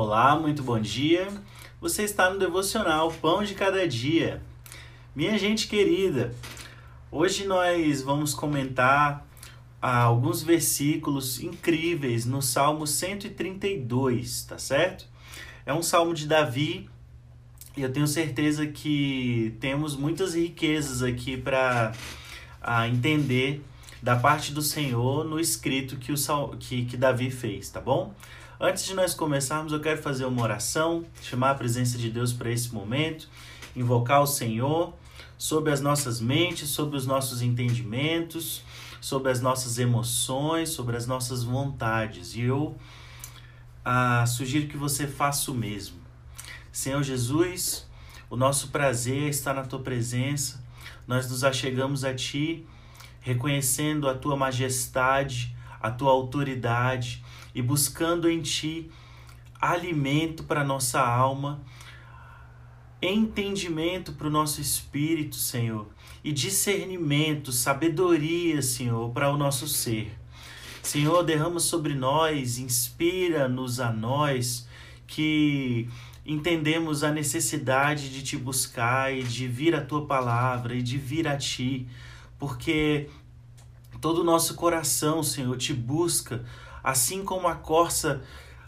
Olá, muito bom dia. Você está no devocional Pão de Cada Dia. Minha gente querida, hoje nós vamos comentar ah, alguns versículos incríveis no Salmo 132, tá certo? É um salmo de Davi e eu tenho certeza que temos muitas riquezas aqui para ah, entender da parte do Senhor no escrito que, o, que, que Davi fez, tá bom? Antes de nós começarmos, eu quero fazer uma oração, chamar a presença de Deus para esse momento, invocar o Senhor sobre as nossas mentes, sobre os nossos entendimentos, sobre as nossas emoções, sobre as nossas vontades. E eu ah, sugiro que você faça o mesmo. Senhor Jesus, o nosso prazer está na tua presença. Nós nos achegamos a ti, reconhecendo a tua majestade, a tua autoridade e buscando em Ti alimento para nossa alma, entendimento para o nosso espírito, Senhor, e discernimento, sabedoria, Senhor, para o nosso ser. Senhor, derrama sobre nós, inspira-nos a nós que entendemos a necessidade de te buscar e de vir a tua palavra e de vir a ti, porque todo o nosso coração, Senhor, te busca Assim como a corça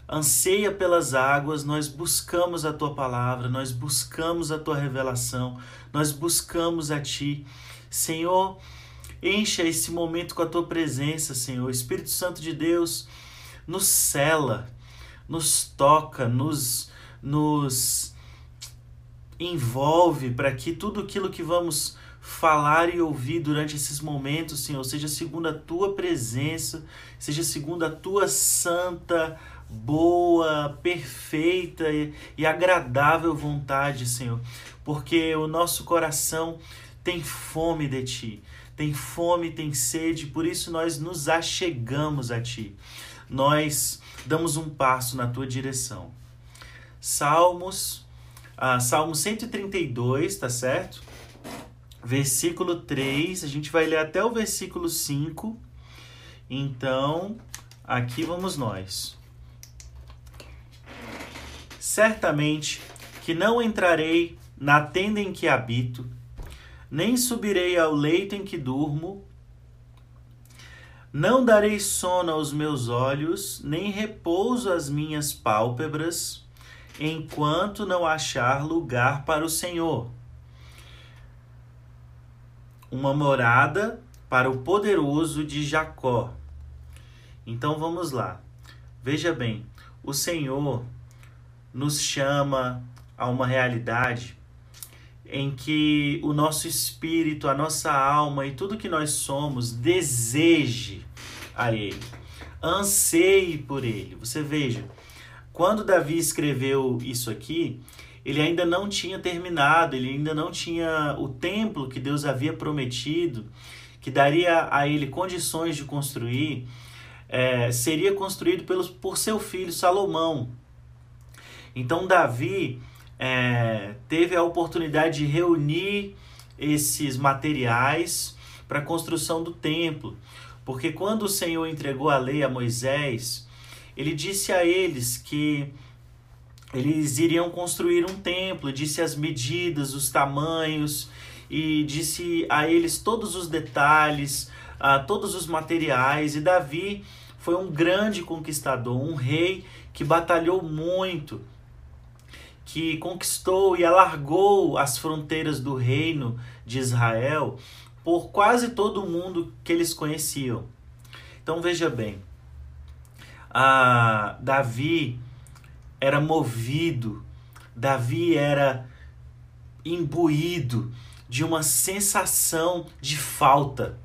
anseia pelas águas, nós buscamos a tua palavra, nós buscamos a tua revelação, nós buscamos a ti. Senhor, encha esse momento com a tua presença, Senhor. Espírito Santo de Deus, nos cela, nos toca, nos, nos envolve para que tudo aquilo que vamos falar e ouvir durante esses momentos, Senhor, seja segundo a tua presença, seja segundo a tua santa, boa, perfeita e agradável vontade, Senhor, porque o nosso coração tem fome de ti, tem fome, tem sede, por isso nós nos achegamos a ti. Nós damos um passo na tua direção. Salmos, ah, Salmo 132, tá certo? versículo 3, a gente vai ler até o versículo 5. Então, aqui vamos nós. Certamente que não entrarei na tenda em que habito, nem subirei ao leito em que durmo, não darei sono aos meus olhos, nem repouso às minhas pálpebras, enquanto não achar lugar para o Senhor uma morada para o poderoso de Jacó. Então vamos lá. Veja bem, o Senhor nos chama a uma realidade em que o nosso espírito, a nossa alma e tudo que nós somos deseje a Ele, anseie por Ele. Você veja, quando Davi escreveu isso aqui, ele ainda não tinha terminado, ele ainda não tinha o templo que Deus havia prometido, que daria a ele condições de construir, é, seria construído pelos, por seu filho Salomão. Então Davi é, teve a oportunidade de reunir esses materiais para a construção do templo, porque quando o Senhor entregou a lei a Moisés, ele disse a eles que eles iriam construir um templo, disse as medidas, os tamanhos e disse a eles todos os detalhes, uh, todos os materiais. E Davi foi um grande conquistador, um rei que batalhou muito, que conquistou e alargou as fronteiras do reino de Israel por quase todo o mundo que eles conheciam. Então veja bem, uh, Davi era movido, Davi era imbuído de uma sensação de falta.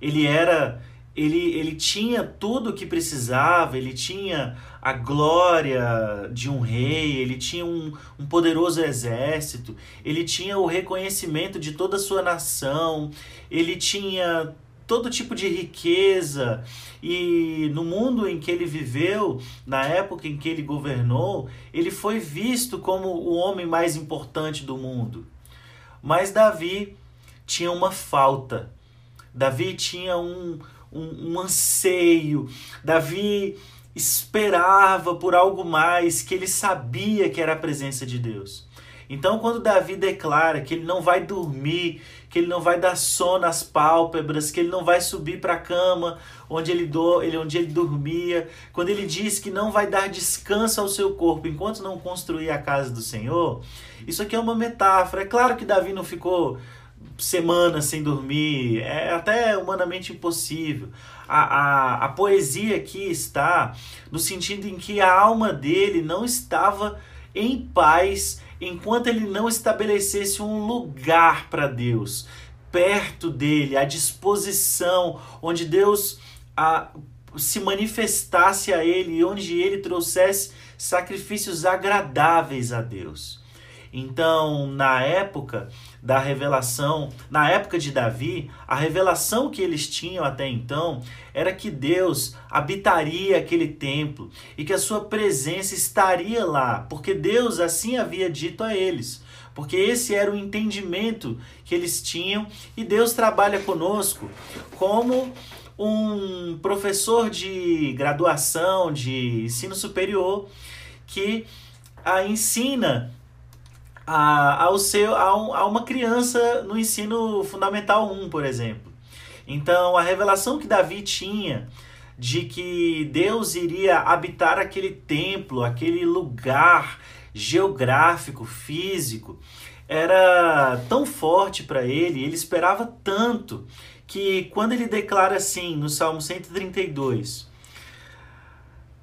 Ele era ele, ele tinha tudo o que precisava, ele tinha a glória de um rei, ele tinha um, um poderoso exército, ele tinha o reconhecimento de toda a sua nação, ele tinha todo tipo de riqueza. E no mundo em que ele viveu, na época em que ele governou, ele foi visto como o homem mais importante do mundo. Mas Davi tinha uma falta. Davi tinha um, um, um anseio. Davi esperava por algo mais, que ele sabia que era a presença de Deus. Então, quando Davi declara que ele não vai dormir, que ele não vai dar sono às pálpebras, que ele não vai subir para a cama onde ele, do, ele, onde ele dormia, quando ele diz que não vai dar descanso ao seu corpo enquanto não construir a casa do Senhor, isso aqui é uma metáfora. É claro que Davi não ficou semanas sem dormir, é até humanamente impossível. A, a, a poesia aqui está no sentido em que a alma dele não estava em paz enquanto ele não estabelecesse um lugar para Deus, perto dele, à disposição, onde Deus a, se manifestasse a ele e onde ele trouxesse sacrifícios agradáveis a Deus. Então, na época da revelação, na época de Davi, a revelação que eles tinham até então era que Deus habitaria aquele templo e que a sua presença estaria lá, porque Deus assim havia dito a eles. Porque esse era o entendimento que eles tinham e Deus trabalha conosco como um professor de graduação, de ensino superior, que a ensina a, ao seu, a, um, a uma criança no ensino fundamental 1, por exemplo. Então, a revelação que Davi tinha de que Deus iria habitar aquele templo, aquele lugar geográfico, físico, era tão forte para ele, ele esperava tanto, que quando ele declara assim no Salmo 132,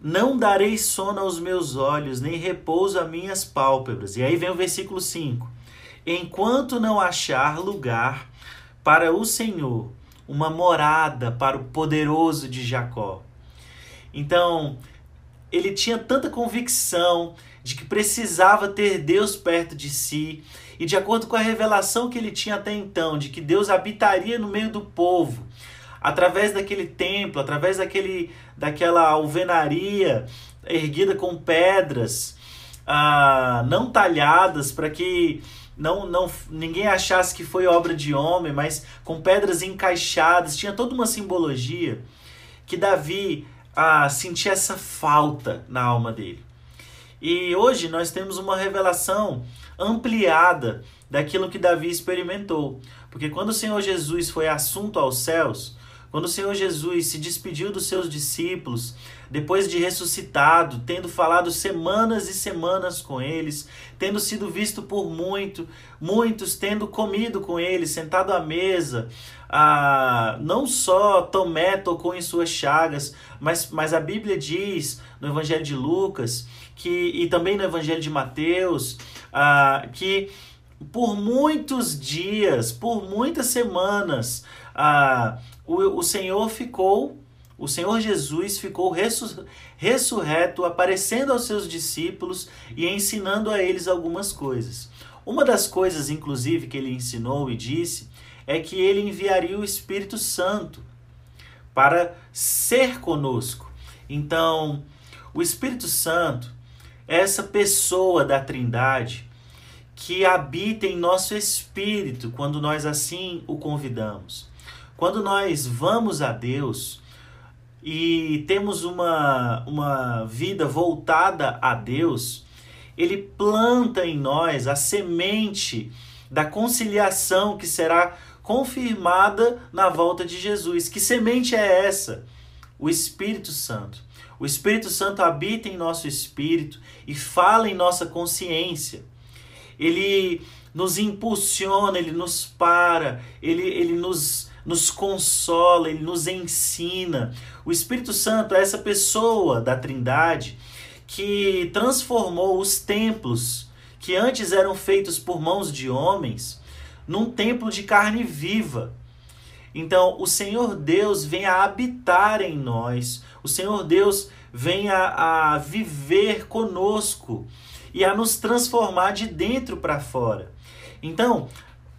não darei sono aos meus olhos, nem repouso a minhas pálpebras. E aí vem o versículo 5. Enquanto não achar lugar para o Senhor, uma morada para o poderoso de Jacó. Então, ele tinha tanta convicção de que precisava ter Deus perto de si, e de acordo com a revelação que ele tinha até então, de que Deus habitaria no meio do povo, através daquele templo, através daquele, daquela alvenaria erguida com pedras ah, não talhadas para que não, não ninguém achasse que foi obra de homem, mas com pedras encaixadas, tinha toda uma simbologia que Davi ah, sentia essa falta na alma dele. E hoje nós temos uma revelação ampliada daquilo que Davi experimentou. Porque quando o Senhor Jesus foi assunto aos céus, quando o Senhor Jesus se despediu dos seus discípulos, depois de ressuscitado, tendo falado semanas e semanas com eles, tendo sido visto por muito, muitos tendo comido com eles, sentado à mesa, ah, não só Tomé tocou em suas chagas, mas, mas a Bíblia diz no Evangelho de Lucas que, e também no Evangelho de Mateus ah, que por muitos dias, por muitas semanas, ah, o, o Senhor ficou, o Senhor Jesus ficou ressurreto, aparecendo aos seus discípulos e ensinando a eles algumas coisas. Uma das coisas, inclusive, que ele ensinou e disse é que ele enviaria o Espírito Santo para ser conosco. Então, o Espírito Santo é essa pessoa da Trindade que habita em nosso espírito quando nós assim o convidamos. Quando nós vamos a Deus e temos uma, uma vida voltada a Deus, Ele planta em nós a semente da conciliação que será confirmada na volta de Jesus. Que semente é essa? O Espírito Santo. O Espírito Santo habita em nosso espírito e fala em nossa consciência. Ele nos impulsiona, ele nos para, ele, ele nos nos consola, ele nos ensina. O Espírito Santo é essa pessoa da Trindade que transformou os templos que antes eram feitos por mãos de homens num templo de carne viva. Então, o Senhor Deus vem a habitar em nós, o Senhor Deus vem a, a viver conosco e a nos transformar de dentro para fora. Então,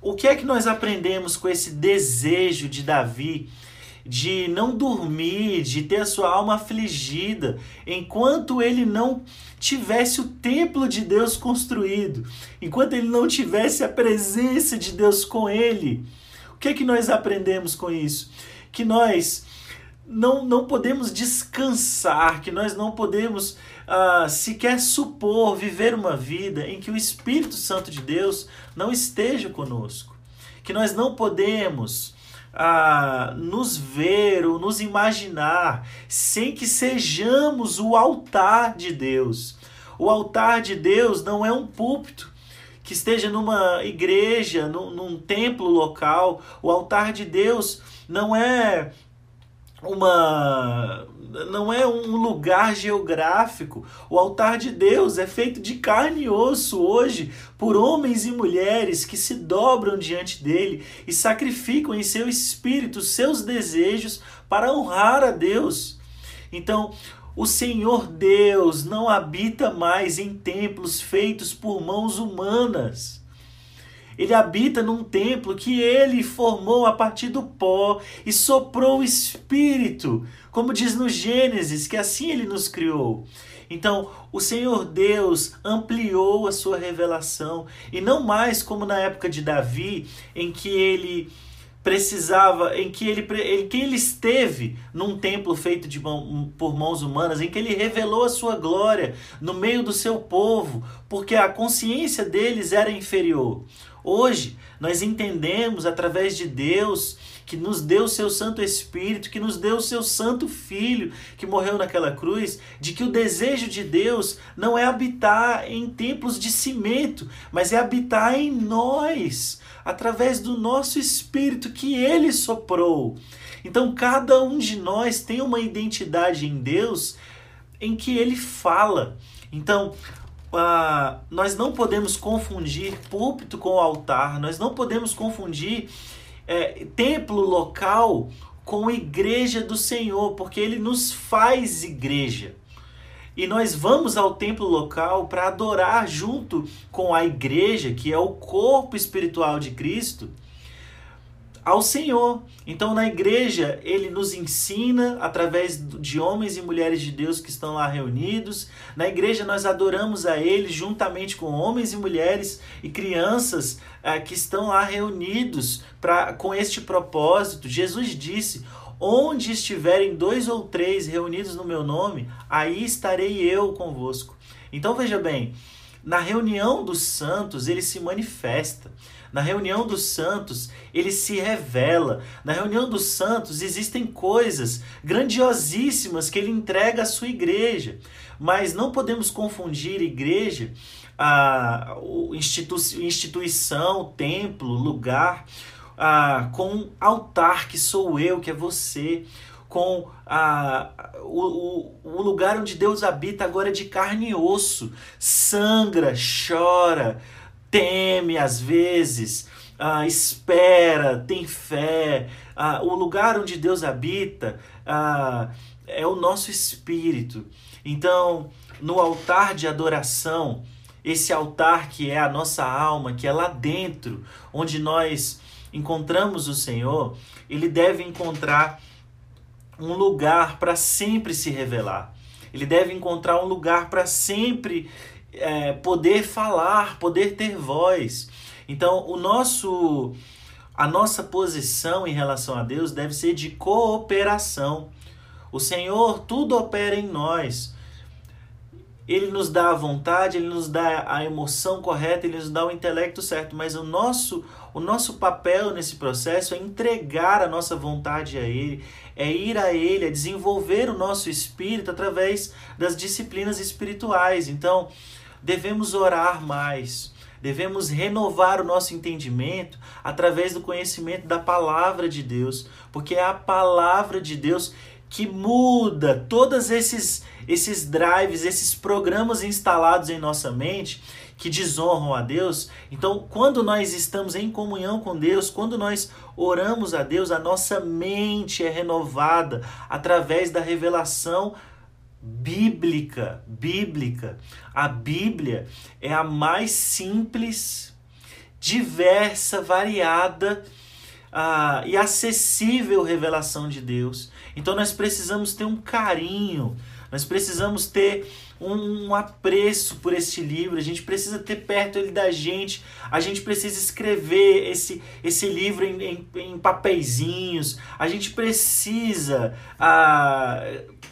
o que é que nós aprendemos com esse desejo de Davi de não dormir, de ter a sua alma afligida, enquanto ele não tivesse o templo de Deus construído, enquanto ele não tivesse a presença de Deus com ele? O que é que nós aprendemos com isso? Que nós não, não podemos descansar, que nós não podemos uh, sequer supor viver uma vida em que o Espírito Santo de Deus não esteja conosco. Que nós não podemos uh, nos ver ou nos imaginar sem que sejamos o altar de Deus. O altar de Deus não é um púlpito que esteja numa igreja, num, num templo local. O altar de Deus não é uma não é um lugar geográfico. O altar de Deus é feito de carne e osso hoje por homens e mulheres que se dobram diante dele e sacrificam em seu espírito seus desejos para honrar a Deus. Então, o Senhor Deus não habita mais em templos feitos por mãos humanas. Ele habita num templo que ele formou a partir do pó e soprou o espírito, como diz no Gênesis, que assim ele nos criou. Então, o Senhor Deus ampliou a sua revelação e não mais como na época de Davi, em que ele precisava, em que ele, em que ele esteve num templo feito de mão, por mãos humanas, em que ele revelou a sua glória no meio do seu povo, porque a consciência deles era inferior. Hoje, nós entendemos através de Deus que nos deu o seu Santo Espírito, que nos deu o seu Santo Filho, que morreu naquela cruz, de que o desejo de Deus não é habitar em templos de cimento, mas é habitar em nós, através do nosso Espírito que Ele soprou. Então, cada um de nós tem uma identidade em Deus em que Ele fala. Então, ah, nós não podemos confundir púlpito com altar, nós não podemos confundir é, templo local com igreja do Senhor, porque ele nos faz igreja. E nós vamos ao templo local para adorar junto com a igreja, que é o corpo espiritual de Cristo, ao Senhor. Então, na igreja, ele nos ensina através de homens e mulheres de Deus que estão lá reunidos. Na igreja, nós adoramos a ele juntamente com homens e mulheres e crianças eh, que estão lá reunidos pra, com este propósito. Jesus disse: Onde estiverem dois ou três reunidos no meu nome, aí estarei eu convosco. Então, veja bem. Na reunião dos santos, ele se manifesta. Na reunião dos santos, ele se revela. Na reunião dos santos existem coisas grandiosíssimas que ele entrega à sua igreja. Mas não podemos confundir igreja, a institu instituição, templo, lugar, a, com altar que sou eu, que é você com a, o, o, lugar onde Deus habita agora é de carne e osso, sangra, chora, teme às vezes, ah, espera, tem fé. Ah, o lugar onde Deus habita ah, é o nosso espírito. Então, no altar de adoração, esse altar que é a nossa alma, que é lá dentro, onde nós encontramos o Senhor, ele deve encontrar um lugar para sempre se revelar. Ele deve encontrar um lugar para sempre é, poder falar, poder ter voz. Então, o nosso, a nossa posição em relação a Deus deve ser de cooperação. O Senhor tudo opera em nós. Ele nos dá a vontade, ele nos dá a emoção correta, ele nos dá o intelecto certo, mas o nosso, o nosso papel nesse processo é entregar a nossa vontade a ele, é ir a ele, é desenvolver o nosso espírito através das disciplinas espirituais. Então, devemos orar mais, devemos renovar o nosso entendimento através do conhecimento da palavra de Deus, porque é a palavra de Deus que muda todos esses esses drives, esses programas instalados em nossa mente que desonram a Deus. Então, quando nós estamos em comunhão com Deus, quando nós oramos a Deus, a nossa mente é renovada através da revelação bíblica, bíblica. A Bíblia é a mais simples, diversa, variada uh, e acessível revelação de Deus. Então nós precisamos ter um carinho, Nós precisamos ter um, apreço por este livro, a gente precisa ter perto ele da gente, a gente precisa escrever esse, esse livro em, em, em papeizinhos, a gente precisa ah,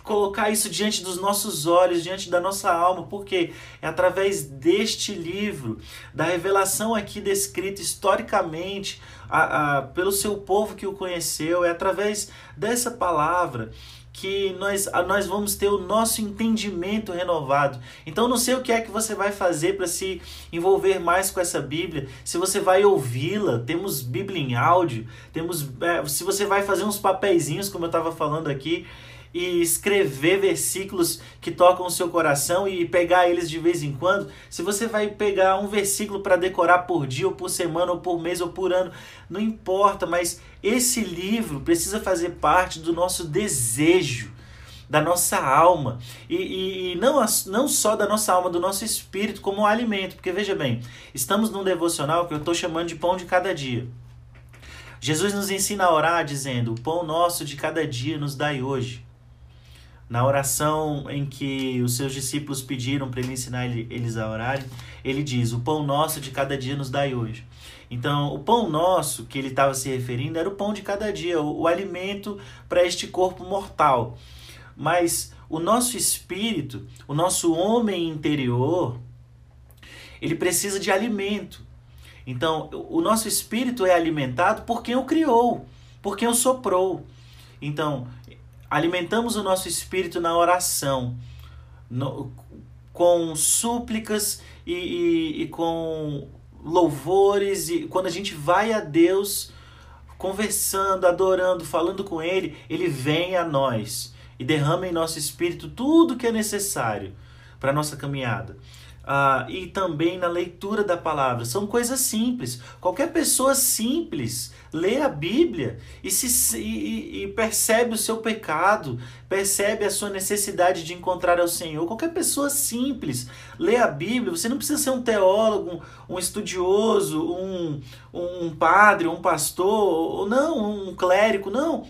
colocar isso diante dos nossos olhos, diante da nossa alma, porque é através deste livro, da revelação aqui descrita historicamente a, a, pelo seu povo que o conheceu, é através dessa palavra que nós, nós vamos ter o nosso entendimento renovado. Então, não sei o que é que você vai fazer para se envolver mais com essa Bíblia. Se você vai ouvi-la, temos Bíblia em áudio, temos, é, se você vai fazer uns papeizinhos, como eu estava falando aqui, e escrever versículos que tocam o seu coração e pegar eles de vez em quando, se você vai pegar um versículo para decorar por dia, ou por semana, ou por mês, ou por ano, não importa, mas esse livro precisa fazer parte do nosso desejo, da nossa alma, e, e, e não, não só da nossa alma, do nosso espírito, como um alimento, porque veja bem, estamos num devocional que eu estou chamando de pão de cada dia. Jesus nos ensina a orar dizendo: O pão nosso de cada dia nos dai hoje. Na oração em que os seus discípulos pediram para ele ensinar eles a orarem, ele diz: O pão nosso de cada dia nos dai hoje. Então, o pão nosso que ele estava se referindo era o pão de cada dia, o, o alimento para este corpo mortal. Mas o nosso espírito, o nosso homem interior, ele precisa de alimento. Então, o nosso espírito é alimentado por quem o criou, por quem o soprou. Então, alimentamos o nosso espírito na oração, no, com súplicas e, e, e com louvores, e quando a gente vai a Deus conversando, adorando, falando com Ele, Ele vem a nós e derrama em nosso espírito tudo que é necessário para nossa caminhada ah, e também na leitura da palavra. São coisas simples. Qualquer pessoa simples lê a Bíblia e, se, e, e percebe o seu pecado, percebe a sua necessidade de encontrar ao Senhor. Qualquer pessoa simples lê a Bíblia. Você não precisa ser um teólogo, um estudioso, um, um padre, um pastor, ou não, um clérigo, não.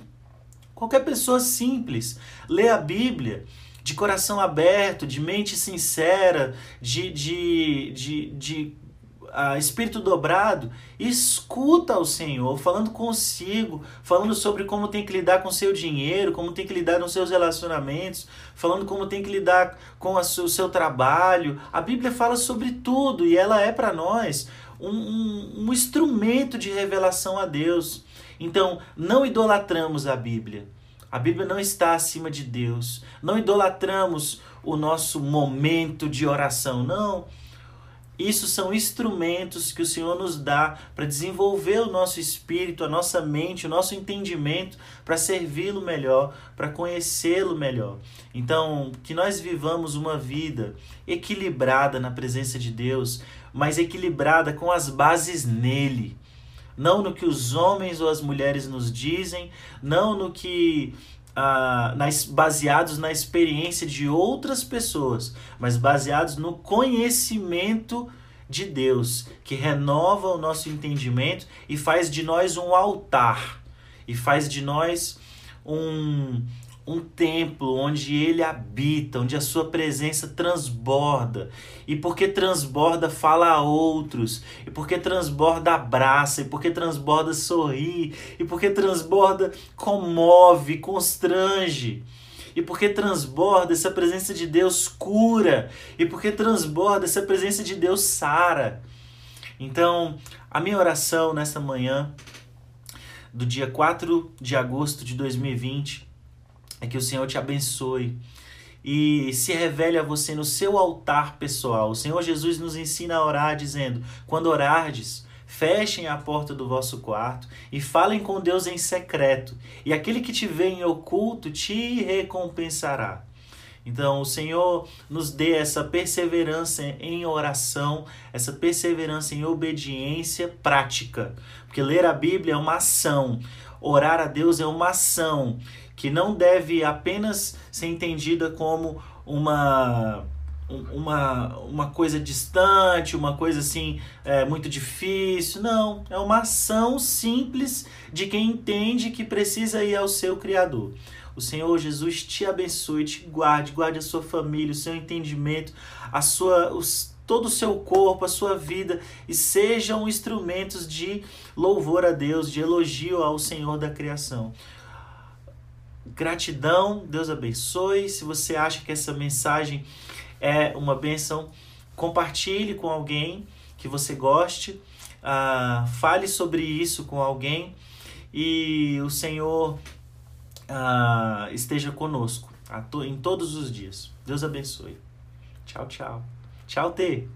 Qualquer pessoa simples lê a Bíblia de coração aberto, de mente sincera, de, de, de, de uh, espírito dobrado, escuta o Senhor falando consigo, falando sobre como tem que lidar com seu dinheiro, como tem que lidar com seus relacionamentos, falando como tem que lidar com o seu trabalho. A Bíblia fala sobre tudo e ela é para nós um, um, um instrumento de revelação a Deus. Então, não idolatramos a Bíblia. A Bíblia não está acima de Deus. Não idolatramos o nosso momento de oração. Não. Isso são instrumentos que o Senhor nos dá para desenvolver o nosso espírito, a nossa mente, o nosso entendimento, para servi-lo melhor, para conhecê-lo melhor. Então, que nós vivamos uma vida equilibrada na presença de Deus, mas equilibrada com as bases nele não no que os homens ou as mulheres nos dizem, não no que ah, nas, baseados na experiência de outras pessoas, mas baseados no conhecimento de Deus, que renova o nosso entendimento e faz de nós um altar, e faz de nós um, um templo onde ele habita, onde a sua presença transborda. E porque transborda, fala a outros. E porque transborda, abraça. E porque transborda, sorri. E porque transborda, comove, constrange. E porque transborda, essa presença de Deus cura. E porque transborda, essa presença de Deus sara. Então, a minha oração nesta manhã, do dia 4 de agosto de 2020, é que o Senhor te abençoe e se revele a você no seu altar pessoal. O Senhor Jesus nos ensina a orar dizendo: quando orardes, fechem a porta do vosso quarto e falem com Deus em secreto, e aquele que te vê em oculto te recompensará. Então, o Senhor nos dê essa perseverança em oração, essa perseverança em obediência prática. Porque ler a Bíblia é uma ação, orar a Deus é uma ação que não deve apenas ser entendida como uma uma, uma coisa distante, uma coisa assim é, muito difícil. Não, é uma ação simples de quem entende que precisa ir ao seu Criador. O Senhor Jesus te abençoe, te guarde, guarde a sua família, o seu entendimento, a sua, os, todo o seu corpo, a sua vida e sejam instrumentos de louvor a Deus, de elogio ao Senhor da criação. Gratidão, Deus abençoe. Se você acha que essa mensagem é uma bênção, compartilhe com alguém que você goste, uh, fale sobre isso com alguém e o Senhor uh, esteja conosco em todos os dias. Deus abençoe. Tchau, tchau. Tchau, T.